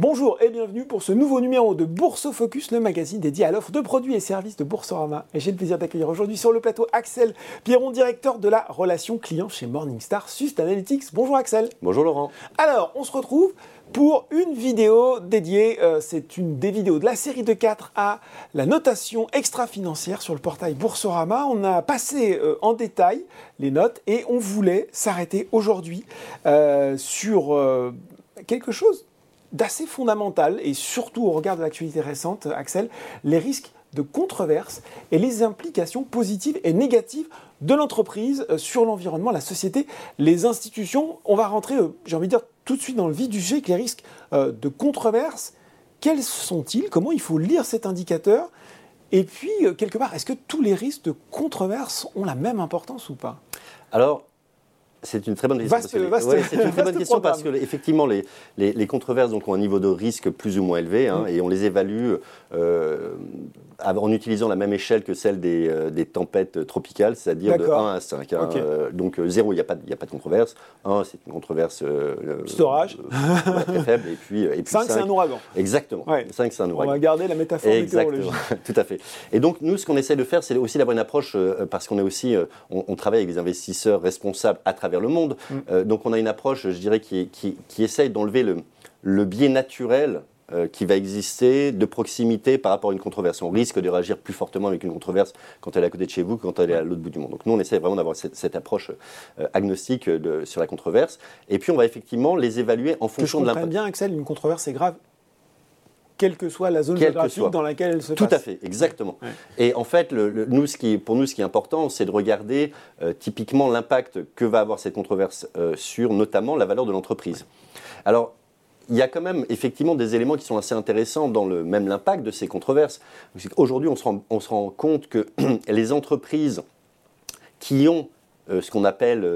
Bonjour et bienvenue pour ce nouveau numéro de Bourse Focus, le magazine dédié à l'offre de produits et services de Boursorama. Et j'ai le plaisir d'accueillir aujourd'hui sur le plateau Axel Pierron, directeur de la relation client chez Morningstar Sustainalytics. Bonjour Axel. Bonjour Laurent. Alors, on se retrouve pour une vidéo dédiée, euh, c'est une des vidéos de la série de 4 à la notation extra-financière sur le portail Boursorama. On a passé euh, en détail les notes et on voulait s'arrêter aujourd'hui euh, sur quelque chose d'assez fondamental et surtout au regard de l'actualité récente, Axel, les risques de controverse et les implications positives et négatives de l'entreprise euh, sur l'environnement, la société, les institutions. On va rentrer, euh, j'ai envie de dire, tout de suite dans le vif du sujet les risques euh, de controverse. Quels sont-ils? Comment il faut lire cet indicateur? Et puis, quelque part, est-ce que tous les risques de controverse ont la même importance ou pas? Alors, c'est une très bonne question. c'est une très bonne question parce que effectivement les, les, controverses donc, ont un niveau de risque plus ou moins élevé hein, mm. et on les évalue en utilisant la même échelle que celle des, euh, des tempêtes tropicales, c'est-à-dire de 1 à 5. Hein. Euh, donc 0, il n'y a, pas, a pas de controverse. 1, c'est une controverse Storage. très faible. Et puis, et puis 5, c'est un ouragan. Exactement. 5, c'est un ouragan. On va garder la métaphore Exactement. Tout à fait. Et donc nous, ce qu'on essaie de faire, c'est aussi d'avoir une approche, parce qu'on est aussi, on, on, travaille avec des investisseurs responsables à travers vers le monde. Mm. Euh, donc on a une approche, je dirais, qui, qui, essaye d'enlever le, le biais naturel euh, qui va exister de proximité par rapport à une controverse. On risque de réagir plus fortement avec une controverse quand elle est à côté de chez vous que quand elle est à l'autre bout du monde. Donc nous, on essaie vraiment d'avoir cette, approche euh, agnostique de, sur la controverse. Et puis on va effectivement les évaluer en fonction de l'impact. bien, Axel, une controverse est grave quelle que soit la zone géographique dans laquelle elle se Tout à fait, exactement. Et en fait, le, nous, ce qui, pour nous, ce qui est important, c'est de regarder euh, typiquement l'impact que va avoir cette controverse euh, sur notamment la valeur de l'entreprise. Alors, il y a quand même effectivement des éléments qui sont assez intéressants dans le même l'impact de ces controverses. Aujourd'hui, on, se rend, on se rend compte que les entreprises qui ont euh, ce qu'on appelle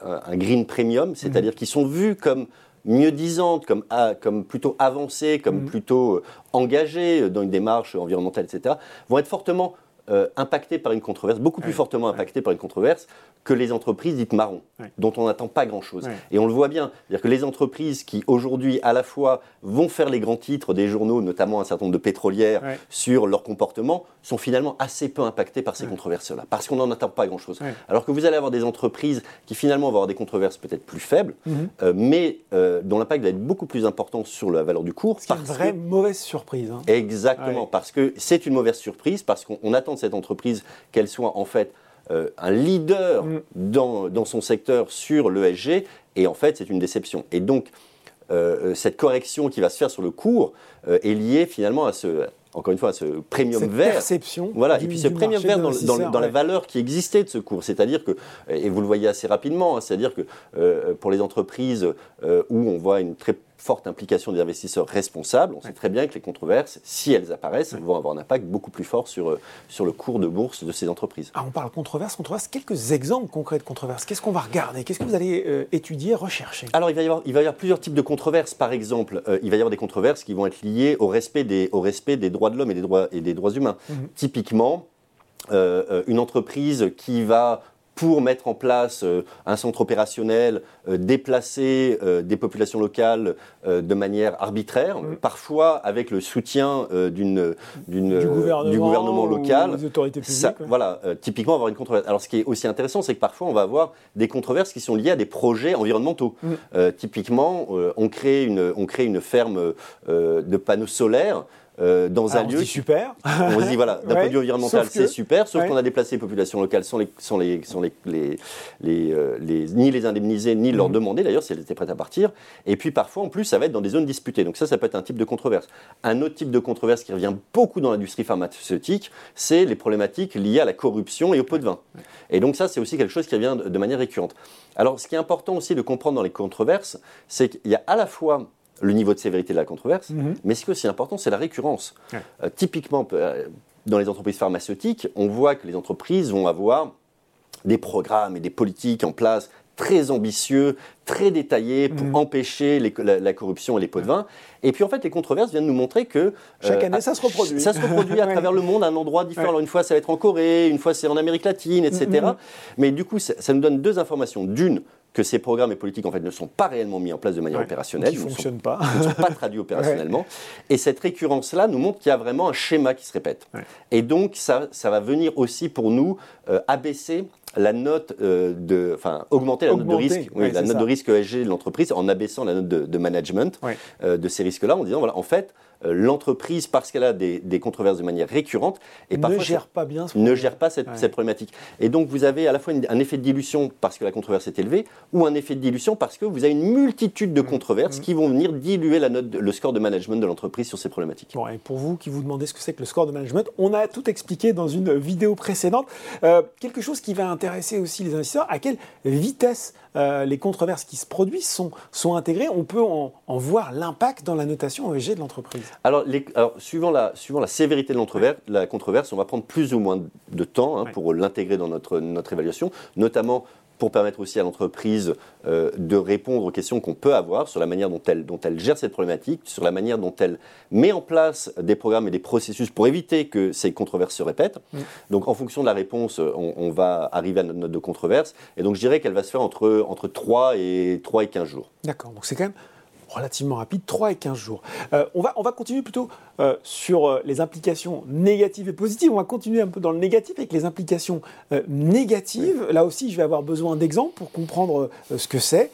un, green premium, c'est-à-dire mmh. qui sont vues comme mieux disantes, comme, comme plutôt avancées, comme mhm. plutôt euh, engagées dans une démarche environnementale, etc., vont être fortement euh, impactées par une controverse, beaucoup plus fortement impactées par une controverse que les entreprises dites marron, dont on n'attend pas grand-chose. Et on le voit bien, c'est-à-dire que les entreprises qui aujourd'hui à la fois vont faire les grands titres des journaux, notamment un certain nombre de pétrolières, sur leur comportement, sont finalement assez peu impactées par ces controverses-là, parce qu'on n'en attend pas grand-chose. Alors que vous allez avoir des entreprises qui finalement vont avoir des controverses peut-être plus faibles, mhm. euh, mais euh, dont l'impact va être beaucoup plus important sur la valeur du cours. C'est une vraie mauvaise surprise. Hein. Exactement, parce que c'est une mauvaise surprise, parce qu'on attend de cette entreprise qu'elle soit en fait euh, un leader mm. dans, son secteur sur l'ESG, et en fait, c'est une déception. Et donc, euh, euh, cette correction qui va se faire sur le cours est liée finalement à ce, encore une fois, à ce premium Cette vert. perception. Voilà, et puis ce premium vert dans, dans, la valeur qui existait de ce cours. C'est-à-dire que, et vous le voyez assez rapidement, hein, c'est-à-dire que pour les entreprises où on voit une très forte implication des investisseurs responsables, on sait très bien que les controverses, si elles apparaissent, vont avoir un impact beaucoup plus fort sur, euh, sur le cours de bourse de ces entreprises. Ah, on parle controverse, controverse. Quelques exemples concrets de controverses. Qu'est-ce qu'on va regarder? Qu'est-ce que vous allez euh, étudier, rechercher? Alors, il va, y avoir, il va y avoir plusieurs types de controverses. Par exemple, euh, il va y avoir des controverses qui vont être liées au respect des, au respect des droits de l'homme et, des droits, et des droits humains. Mhm. Typiquement, une entreprise qui va pour mettre en place euh, un centre opérationnel, euh, déplacer euh, des populations locales de manière arbitraire, parfois avec le soutien d'une, d'une, du, gouvernement, du, gouvernement, local. Des autorités publiques. Voilà, typiquement avoir une controverse. Alors ce qui est aussi intéressant, c'est que parfois on va avoir des controverses qui sont liées à des projets environnementaux. Mm. typiquement, on, crée une, on crée une ferme de panneaux solaires. Euh, dans un lieu. On super. On se dit voilà, d'un point de vue environnemental, c'est super, sauf qu'on a déplacé les populations locales sans les, sans les, sans les, les, les, euh, ni les indemniser, ni leur mhm. demander d'ailleurs si elles étaient prêtes à partir. Et puis parfois, en plus, ça va être dans des zones disputées. Donc ça, ça peut être un type de controverse. Un autre type de controverse qui revient beaucoup dans l'industrie pharmaceutique, c'est les problématiques liées à la corruption et au pot de vin. Et donc ça, c'est aussi quelque chose qui revient de manière récurrente. Alors, ce qui est important aussi de comprendre dans les controverses, c'est qu'il y a à la fois le niveau de sévérité de la controverse, mhm. mais ce qui est aussi important, c'est la récurrence. Euh, typiquement, euh, dans les entreprises pharmaceutiques, on voit que les entreprises vont avoir des programmes et des politiques en place très ambitieux, très détaillé pour Mhm. empêcher les- la, la corruption et les pots de vin. Et puis en fait, les controverses viennent nous montrer que Chaque euh, année, ça se reproduit. Ça se reproduit à Ouais. travers le monde à un endroit différent. Ouais. Alors une fois, ça va être en Corée, une fois, c'est en Amérique latine, etc. Mhm. Mais du coup, ça, ça nous donne deux informations. D'une, que ces programmes et politiques en fait ne sont pas réellement mis en place de manière Ouais. opérationnelle, ne ne sont, pas. ne sont pas traduits opérationnellement. Et cette récurrence-là nous montre qu'il y a vraiment un schéma qui se répète. Ouais. Et donc, ça, ça va venir aussi pour nous euh, abaisser la note euh, de, enfin, augmenter la note de risque, oui, la note ça. de risque ESG de l'entreprise en abaissant la note de, de management euh, de ces risques-là, en disant voilà, en fait, l'entreprise, parce qu'elle a des, des controverses de manière récurrente, et ne parfois gère pas bien ce ne gère pas cette, Ouais. cette problématique. Et donc vous avez à la fois une- un effet de dilution parce que la controverse est élevée, ou un effet de dilution parce que vous avez une multitude de controverses qui vont venir diluer la note, de- le score de management de l'entreprise sur ces problématiques. Bon, et pour vous qui vous demandez ce que c'est que le score de management, on a tout expliqué dans une vidéo précédente. Euh, quelque chose qui va intéresser aussi les investisseurs, à quelle vitesse euh, les controverses qui se produisent sont, sont intégrées? On peut en, en voir l'impact dans la notation ESG de l'entreprise. Alors, les- alors, suivant, la, suivant la sévérité de l'entrover- la controverse, on va prendre plus ou moins de temps hein, Ouais. pour l'intégrer dans notre, notre évaluation, notamment pour permettre aussi à l'entreprise euh, de répondre aux questions qu'on peut avoir sur la manière dont elle, dont elle gère cette problématique, sur la manière dont elle met en place des programmes et des processus pour éviter que ces controverses se répètent. Donc en fonction de la réponse, on, on va arriver à notre note de controverse. Et donc je dirais qu'elle va se faire entre, entre 3, et, 3 et 15 jours. D'accord, donc c'est quand même relativement rapide, 3 et 15 jours. Euh, on, va, on va continuer plutôt euh, sur euh, les implications négatives et positives. On va continuer un peu dans le négatif avec les implications euh, négatives. Là aussi, je vais avoir besoin d'exemples pour comprendre ce que c'est.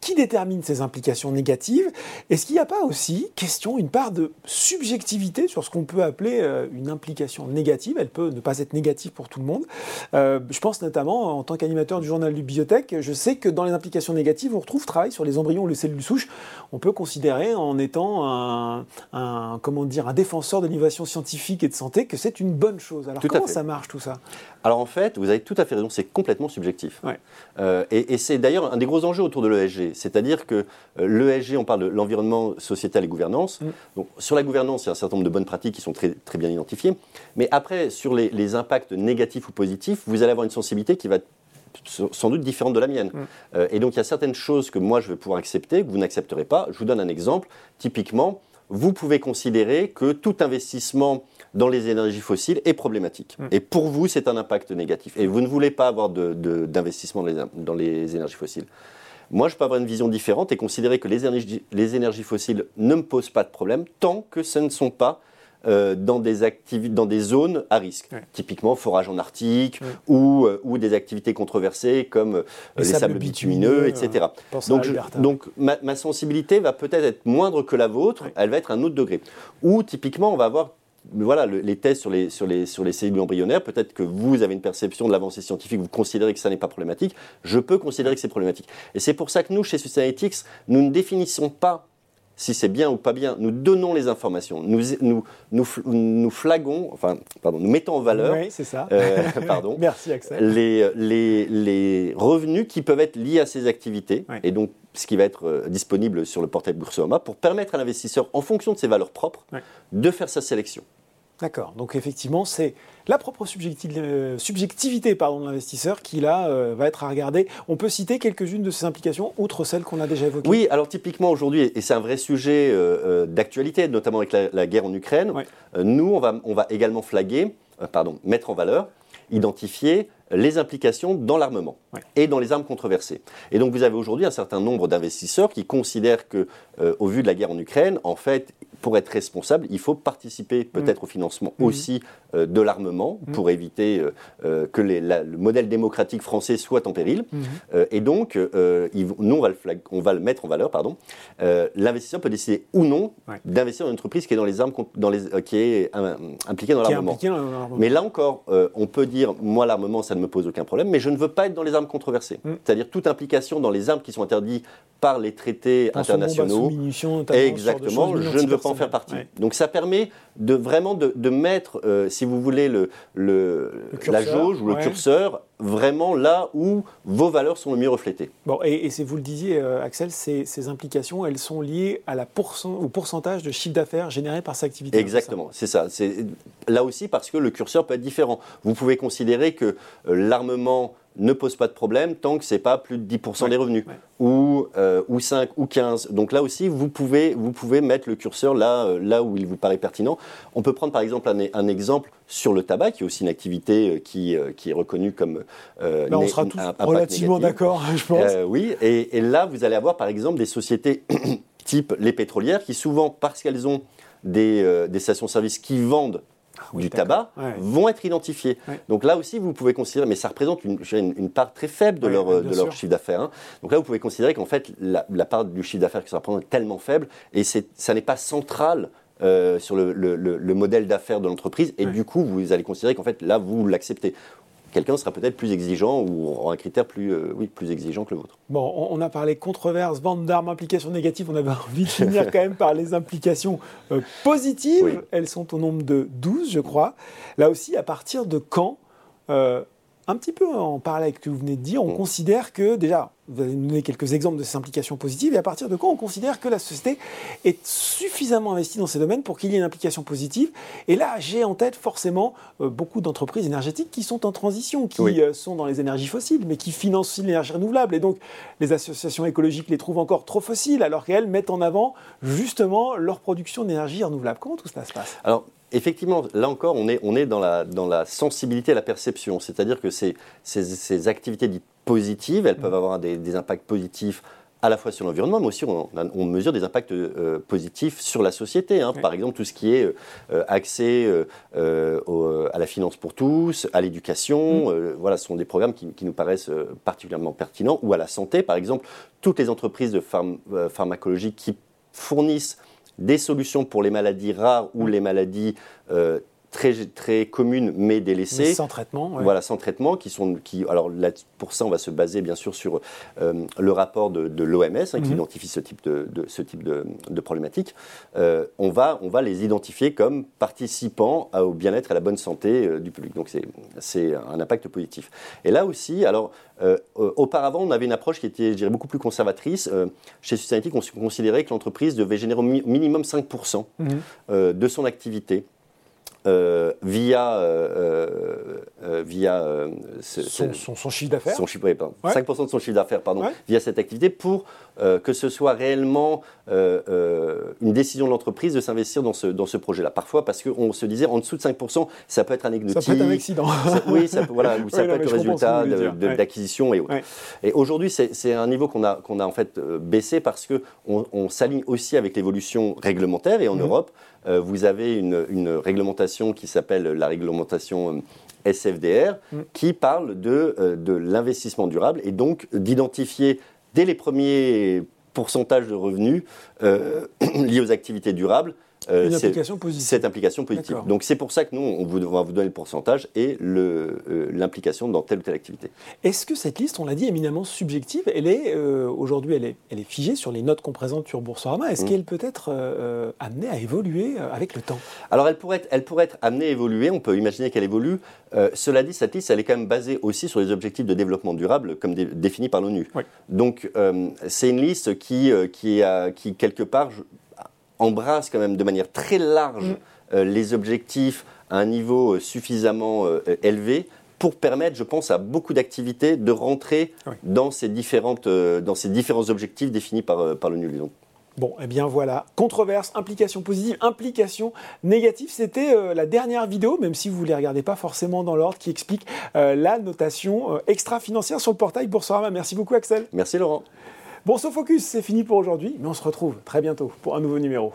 Qui détermine ces implications négatives? Est-ce qu'il n'y a pas aussi, question, une part de subjectivité sur ce qu'on peut appeler une implication négative? Elle peut ne pas être négative pour tout le monde. Je pense notamment, en tant qu'animateur du journal du biotech, je sais que dans les implications négatives, on retrouve travail sur les embryons ou les cellules souches. On peut considérer en étant un, un- comment dire, un défenseur de l'innovation scientifique et de santé que c'est une bonne chose. Alors Tout comment ça marche tout ça? Alors en fait, vous avez tout à fait raison, c'est complètement subjectif. Ouais. Euh, et et c'est d'ailleurs un des gros enjeux autour de l'ESG. C'est-à-dire que euh, l'ESG, on parle de l'environnement sociétal et gouvernance. Mm. Donc sur la gouvernance, il y a un certain nombre de bonnes pratiques qui sont très, très bien identifiées. Mais après, sur les, les impacts négatifs ou positifs, vous allez avoir une sensibilité qui va être sans doute différente de la mienne. Mm. Euh, et donc il y a certaines choses que moi je vais pouvoir accepter, que vous n'accepterez pas. Je vous donne un exemple. Typiquement, vous pouvez considérer que tout investissement dans les énergies fossiles est problématique. Mm. Et pour vous, c'est un impact négatif. Et vous ne voulez pas avoir de- de- d'investissement dans, les, dans les énergies fossiles. Moi, je peux avoir une vision différente et considérer que les énergies, les énergies fossiles ne me posent pas de problème tant que ce ne sont pas euh, dans, des dans des zones à risque. Ouais. Typiquement, forage en Arctique Ouais. ou, euh, ou des activités controversées comme euh, les, sables, bitumineux, etc. À Donc, je- donc ma, ma sensibilité va peut-être être moindre que la vôtre, Ouais. elle va être un autre degré. Ou typiquement, on va avoir voilà, le- les tests sur les, sur, les, sur les cellules embryonnaires, peut-être que vous avez une perception de l'avancée scientifique, vous considérez que ça n'est pas problématique, je peux considérer que c'est problématique. Et c'est pour ça que nous, chez Sustainalytics, nous ne définissons pas si c'est bien ou pas bien, nous donnons les informations, nous, nous, nous, fl- nous flaguons, enfin, pardon, nous mettons en valeur, Oui, c'est ça. euh, pardon, Merci Axel. les, les, les revenus qui peuvent être liés à ces activités, et donc ce qui va être euh, disponible sur le portail Boursorama, pour permettre à l'investisseur, en fonction de ses valeurs propres, de faire sa sélection. D'accord. Donc effectivement, c'est la propre euh, subjectivité pardon, de l'investisseur qui là euh, va être à regarder. On peut citer quelques-unes de ces implications, outre celles qu'on a déjà évoquées. Oui, alors typiquement aujourd'hui, et c'est un vrai sujet euh, d'actualité, notamment avec la, la guerre en Ukraine, Ouais. euh, nous, on va, on va également flaguer, pardon, mettre en valeur, identifier les implications dans l'armement Ouais. et dans les armes controversées. Et donc vous avez aujourd'hui un certain nombre d'investisseurs qui considèrent que, euh, au vu de la guerre en Ukraine, en fait, pour être responsable, il faut participer peut-être au financement Mhm. aussi de l'armement Mhm. pour éviter euh, euh, que les- la- le modèle démocratique français soit en péril. Euh, et donc, euh, ils nous, on va, le flag- on va le mettre en valeur. pardon. Euh, L'investisseur peut décider ou non Ouais. d'investir dans une entreprise qui est, dans les armes, dans les, euh, qui est euh, impliquée dans l'armement. Mais là encore, euh, on peut dire, moi, l'armement, ça ne me pose aucun problème, mais je ne veux pas être dans les armes controversées. Mm. C'est-à-dire toute implication dans les armes qui sont interdites par les traités Pensons internationaux. Exactement, je ne veux pas en faire partie. Ouais. Donc ça permet de vraiment de, de mettre, euh, si vous voulez, le, le- Le la jauge ou le curseur vraiment là où vos valeurs sont le mieux reflétées. Bon, et, et vous le disiez, euh, Axel, ces, ces implications, elles sont liées à la pourcent- au pourcentage de chiffre d'affaires généré par cette activité. Exactement, c'est ça. C'est là aussi parce que le curseur peut être différent. Vous pouvez considérer que euh, l'armement ne pose pas de problème tant que c'est pas plus de 10% des revenus, ou, euh, ou 5 ou 15. Donc là aussi, vous pouvez, vous pouvez mettre le curseur là, euh, là où il vous paraît pertinent. On peut prendre par exemple un, un exemple sur le tabac, qui est aussi une activité euh, qui, qui est reconnue comme... Euh, on sera tous relativement d'accord, je pense. oui, et, et là, vous allez avoir par exemple des sociétés type les pétrolières qui souvent, parce qu'elles ont des, des stations-service qui vendent ah du tabac vont être identifiés. Donc là aussi, vous pouvez considérer, mais ça représente une, une, part très faible de leur, de leur chiffre d'affaires. Hein. Donc là, vous pouvez considérer qu'en fait, la, part du chiffre d'affaires que ça représente est tellement faible et ça n'est pas central euh, sur le, le, le, modèle d'affaires de l'entreprise. Et du coup, vous allez considérer qu'en fait, là, vous l'acceptez quelqu'un sera peut-être plus exigeant ou aura un critère plus, euh, oui, plus exigeant que le vôtre. Bon, on a parlé controverse, vente d'armes, implications négatives. On avait envie de finir quand même par les implications euh, positives. Elles sont au nombre de 12, je crois. Là aussi, à partir de quand euh, un petit peu en parallèle avec ce que vous venez de dire, on mm. considère que, déjà, vous allez nous donner quelques exemples de ces implications positives, et à partir de quand on considère que la société est suffisamment investie dans ces domaines pour qu'il y ait une implication positive? Et là, j'ai en tête forcément euh, beaucoup d'entreprises énergétiques qui sont en transition, qui euh, sont dans les énergies fossiles, mais qui financent aussi l'énergie renouvelable. Et donc, les associations écologiques les trouvent encore trop fossiles, alors qu'elles mettent en avant justement leur production d'énergie renouvelable. Comment tout cela se passe? Alors, effectivement, là encore, on est, on est dans, la, dans la sensibilité à la perception. C'est-à-dire que ces, ces, activités dites positives, elles peuvent avoir des, impacts positifs à la fois sur l'environnement, mais aussi on, on, mesure des impacts euh, positifs sur la société. Hein. Par exemple, tout ce qui est euh, accès euh, à la finance pour tous, à l'éducation, mm. voilà, ce sont des programmes qui, qui nous paraissent particulièrement pertinents, ou à la santé, par exemple, toutes les entreprises de pharmacologie qui fournissent des solutions pour les maladies rares ou les maladies euh, très, très communes mais délaissées. sans traitement. Voilà, sans traitement, qui sont, qui, alors là, pour ça, on va se baser bien sûr sur euh, le rapport de, l'OMS hein, qui mhm. identifie ce type de, ce type de, de problématiques. Euh, on, va, on va les identifier comme participants au bien-être et à la bonne santé du public. Donc c'est un impact positif. Et là aussi, alors euh, euh, auparavant, on avait une approche qui était, je dirais, beaucoup plus conservatrice. Euh, chez Sustainability, on considérait que l'entreprise devait générer au minimum 5% mhm. de son activité euh, via, euh, euh, via son, son, chiffre d'affaires. Son chiffre, 5% de son chiffre d'affaires, pardon, via cette activité pour que ce soit réellement une décision de l'entreprise de s'investir dans ce, dans ce projet-là. Parfois, parce qu'on se disait en dessous de 5%, ça peut être anecdotique. Ça peut être un accident. oui, ça peut, voilà, ça peut être le résultat d'acquisition et autres. Et aujourd'hui, c'est un niveau qu'on a, qu'on a en fait baissé parce qu'on on, s'aligne aussi avec l'évolution réglementaire et en mmh. Europe. Euh, vous avez une, réglementation qui s'appelle la réglementation euh, SFDR, mm. qui parle de, euh, de l'investissement durable et donc d'identifier dès les premiers pourcentages de revenus liés aux activités durables euh, Une implication positive. Cette implication positive. Donc c'est pour ça que nous, on, vous, va vous donner le pourcentage et euh, l'implication dans telle ou telle activité. Est-ce que cette liste, on l'a dit, éminemment subjective, elle est euh, aujourd'hui, elle est, elle est figée sur les notes qu'on présente sur Boursorama. Est-ce mmh. qu'elle peut être amenée à évoluer avec le temps? Alors elle pourrait, être, elle pourrait être amenée à évoluer. On peut imaginer qu'elle évolue. cela dit, cette liste, elle est quand même basée aussi sur les objectifs de développement durable comme définis par l'ONU. Donc c'est une liste qui, qui, a, qui quelque part, embrasse quand même de manière très large mm. euh, les objectifs à un niveau euh, suffisamment euh, élevé pour permettre, je pense, à beaucoup d'activités de rentrer dans, ces différentes, dans ces différents objectifs définis par, par l'ONU. Bon, eh bien voilà, controverse, implication positive, implication négative, c'était la dernière vidéo, même si vous ne les regardez pas forcément dans l'ordre, qui explique la notation extra-financière sur le portail Boursorama. Merci beaucoup Axel. Merci Laurent. Bon, ce focus, c'est fini pour aujourd'hui, mais on se retrouve très bientôt pour un nouveau numéro.